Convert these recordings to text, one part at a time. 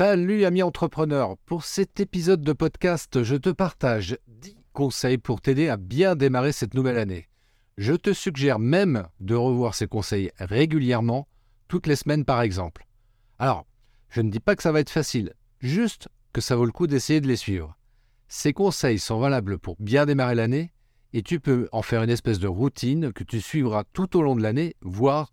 Salut amis entrepreneurs, pour cet épisode de podcast, je te partage 10 conseils pour t'aider à bien démarrer cette nouvelle année. Je te suggère même de revoir ces conseils régulièrement, toutes les semaines par exemple. Alors, je ne dis pas que ça va être facile, juste que ça vaut le coup d'essayer de les suivre. Ces conseils sont valables pour bien démarrer l'année et tu peux en faire une espèce de routine que tu suivras tout au long de l'année, voire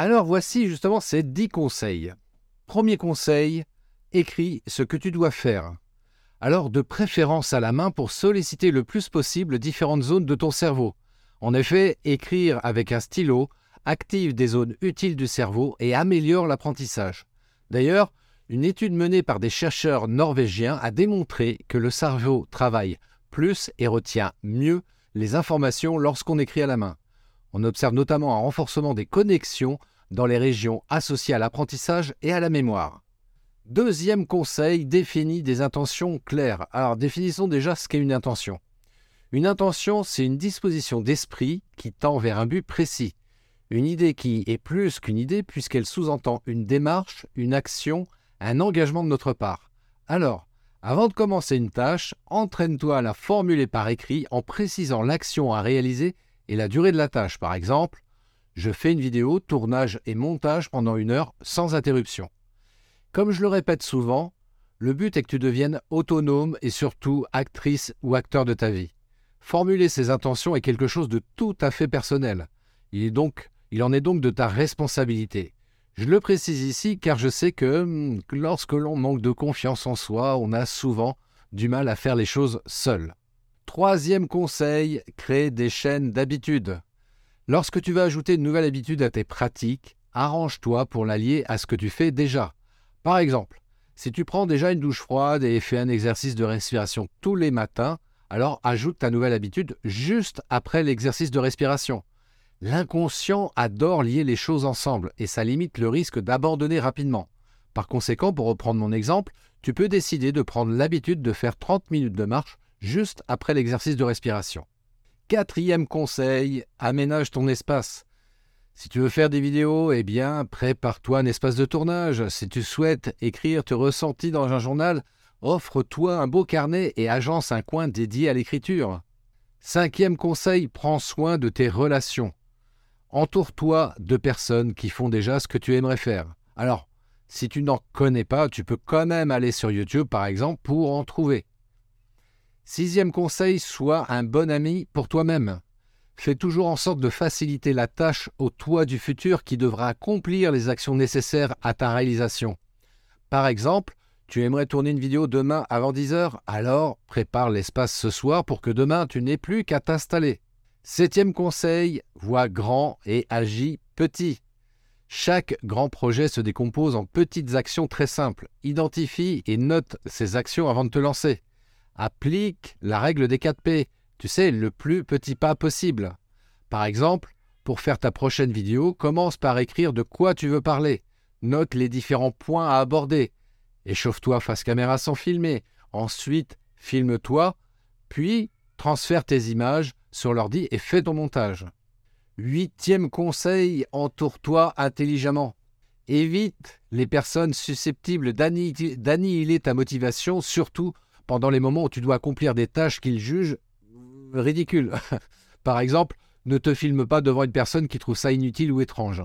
Alors voici justement ces 10 conseils. Premier conseil, écris ce que tu dois faire. Alors de préférence à la main pour solliciter le plus possible différentes zones de ton cerveau. En effet, écrire avec un stylo active des zones utiles du cerveau et améliore l'apprentissage. D'ailleurs, une étude menée par des chercheurs norvégiens a démontré que le cerveau travaille plus et retient mieux les informations lorsqu'on écrit à la main. On observe notamment un renforcement des connexions dans les régions associées à l'apprentissage et à la mémoire. Deuxième conseil, définis des intentions claires. Alors définissons déjà ce qu'est une intention. Une intention, c'est une disposition d'esprit qui tend vers un but précis. Une idée qui est plus qu'une idée puisqu'elle sous-entend une démarche, une action, un engagement de notre part. Alors, avant de commencer une tâche, entraîne-toi à la formuler par écrit en précisant l'action à réaliser et la durée de la tâche. Par exemple, je fais une vidéo, tournage et montage pendant une heure sans interruption. Comme je le répète souvent, le but est que tu deviennes autonome et surtout actrice ou acteur de ta vie. Formuler ses intentions est quelque chose de tout à fait personnel. Il, est donc, il en est donc de ta responsabilité. Je le précise ici car je sais que hmm, lorsque l'on manque de confiance en soi, on a souvent du mal à faire les choses seul. Troisième conseil, crée des chaînes d'habitude. Lorsque tu vas ajouter une nouvelle habitude à tes pratiques, arrange-toi pour l'allier à ce que tu fais déjà. Par exemple, si tu prends déjà une douche froide et fais un exercice de respiration tous les matins, alors ajoute ta nouvelle habitude juste après l'exercice de respiration. L'inconscient adore lier les choses ensemble et ça limite le risque d'abandonner rapidement. Par conséquent, pour reprendre mon exemple, tu peux décider de prendre l'habitude de faire 30 minutes de marche juste après l'exercice de respiration. Quatrième conseil, aménage ton espace. Si tu veux faire des vidéos, eh bien, prépare-toi un espace de tournage. Si tu souhaites écrire tes ressentis dans un journal, offre-toi un beau carnet et agence un coin dédié à l'écriture. Cinquième conseil, prends soin de tes relations. Entoure-toi de personnes qui font déjà ce que tu aimerais faire. Alors, si tu n'en connais pas, tu peux quand même aller sur YouTube, par exemple, pour en trouver. Sixième conseil, sois un bon ami pour toi-même. Fais toujours en sorte de faciliter la tâche au toi du futur qui devra accomplir les actions nécessaires à ta réalisation. Par exemple, tu aimerais tourner une vidéo demain avant 10h, alors prépare l'espace ce soir pour que demain tu n'aies plus qu'à t'installer. Septième conseil, vois grand et agis petit. Chaque grand projet se décompose en petites actions très simples. Identifie et note ces actions avant de te lancer. Applique la règle des 4 P, tu sais, le plus petit pas possible. Par exemple, pour faire ta prochaine vidéo, commence par écrire de quoi tu veux parler. Note les différents points à aborder. Échauffe-toi face caméra sans filmer. Ensuite, filme-toi, puis transfère tes images sur l'ordi et fais ton montage. Huitième conseil, entoure-toi intelligemment. Évite les personnes susceptibles d'annihiler ta motivation, surtout pendant les moments où tu dois accomplir des tâches qu'ils jugent ridicules. Par exemple, ne te filme pas devant une personne qui trouve ça inutile ou étrange.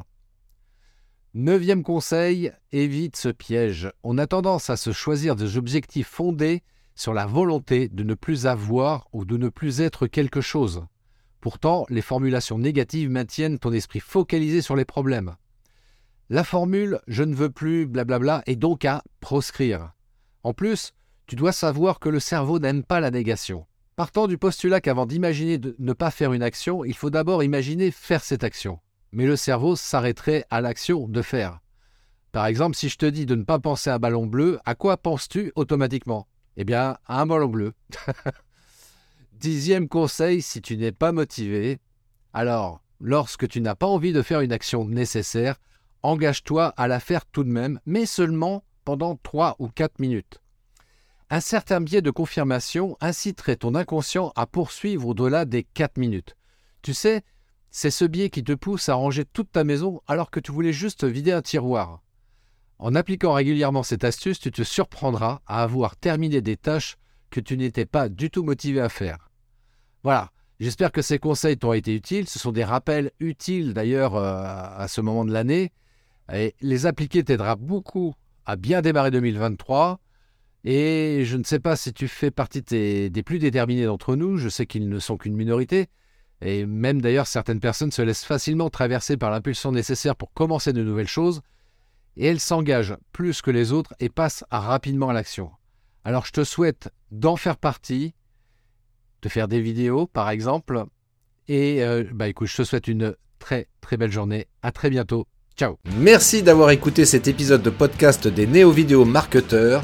Neuvième conseil, évite ce piège. On a tendance à se choisir des objectifs fondés sur la volonté de ne plus avoir ou de ne plus être quelque chose. Pourtant, les formulations négatives maintiennent ton esprit focalisé sur les problèmes. La formule je ne veux plus blablabla est donc à proscrire. En plus, tu dois savoir que le cerveau n'aime pas la négation. Partant du postulat qu'avant d'imaginer de ne pas faire une action, il faut d'abord imaginer faire cette action. Mais le cerveau s'arrêterait à l'action de faire. Par exemple, si je te dis de ne pas penser à un ballon bleu, à quoi penses-tu automatiquement? Eh bien, à un ballon bleu. Dixième conseil, si tu n'es pas motivé, alors, lorsque tu n'as pas envie de faire une action nécessaire, engage-toi à la faire tout de même, mais seulement pendant 3 ou 4 minutes. Un certain biais de confirmation inciterait ton inconscient à poursuivre au-delà des 4 minutes. Tu sais, c'est ce biais qui te pousse à ranger toute ta maison alors que tu voulais juste vider un tiroir. En appliquant régulièrement cette astuce, tu te surprendras à avoir terminé des tâches que tu n'étais pas du tout motivé à faire. Voilà, j'espère que ces conseils t'ont été utiles. Ce sont des rappels utiles d'ailleurs euh, à ce moment de l'année. Et les appliquer t'aidera beaucoup à bien démarrer 2023. Et je ne sais pas si tu fais partie des, plus déterminés d'entre nous, je sais qu'ils ne sont qu'une minorité, et même d'ailleurs certaines personnes se laissent facilement traverser par l'impulsion nécessaire pour commencer de nouvelles choses, et elles s'engagent plus que les autres et passent rapidement à l'action. Alors je te souhaite d'en faire partie, de faire des vidéos par exemple, et euh, bah écoute, je te souhaite une très très belle journée, à très bientôt, ciao Merci d'avoir écouté cet épisode de podcast des néo-vidéo marketeurs.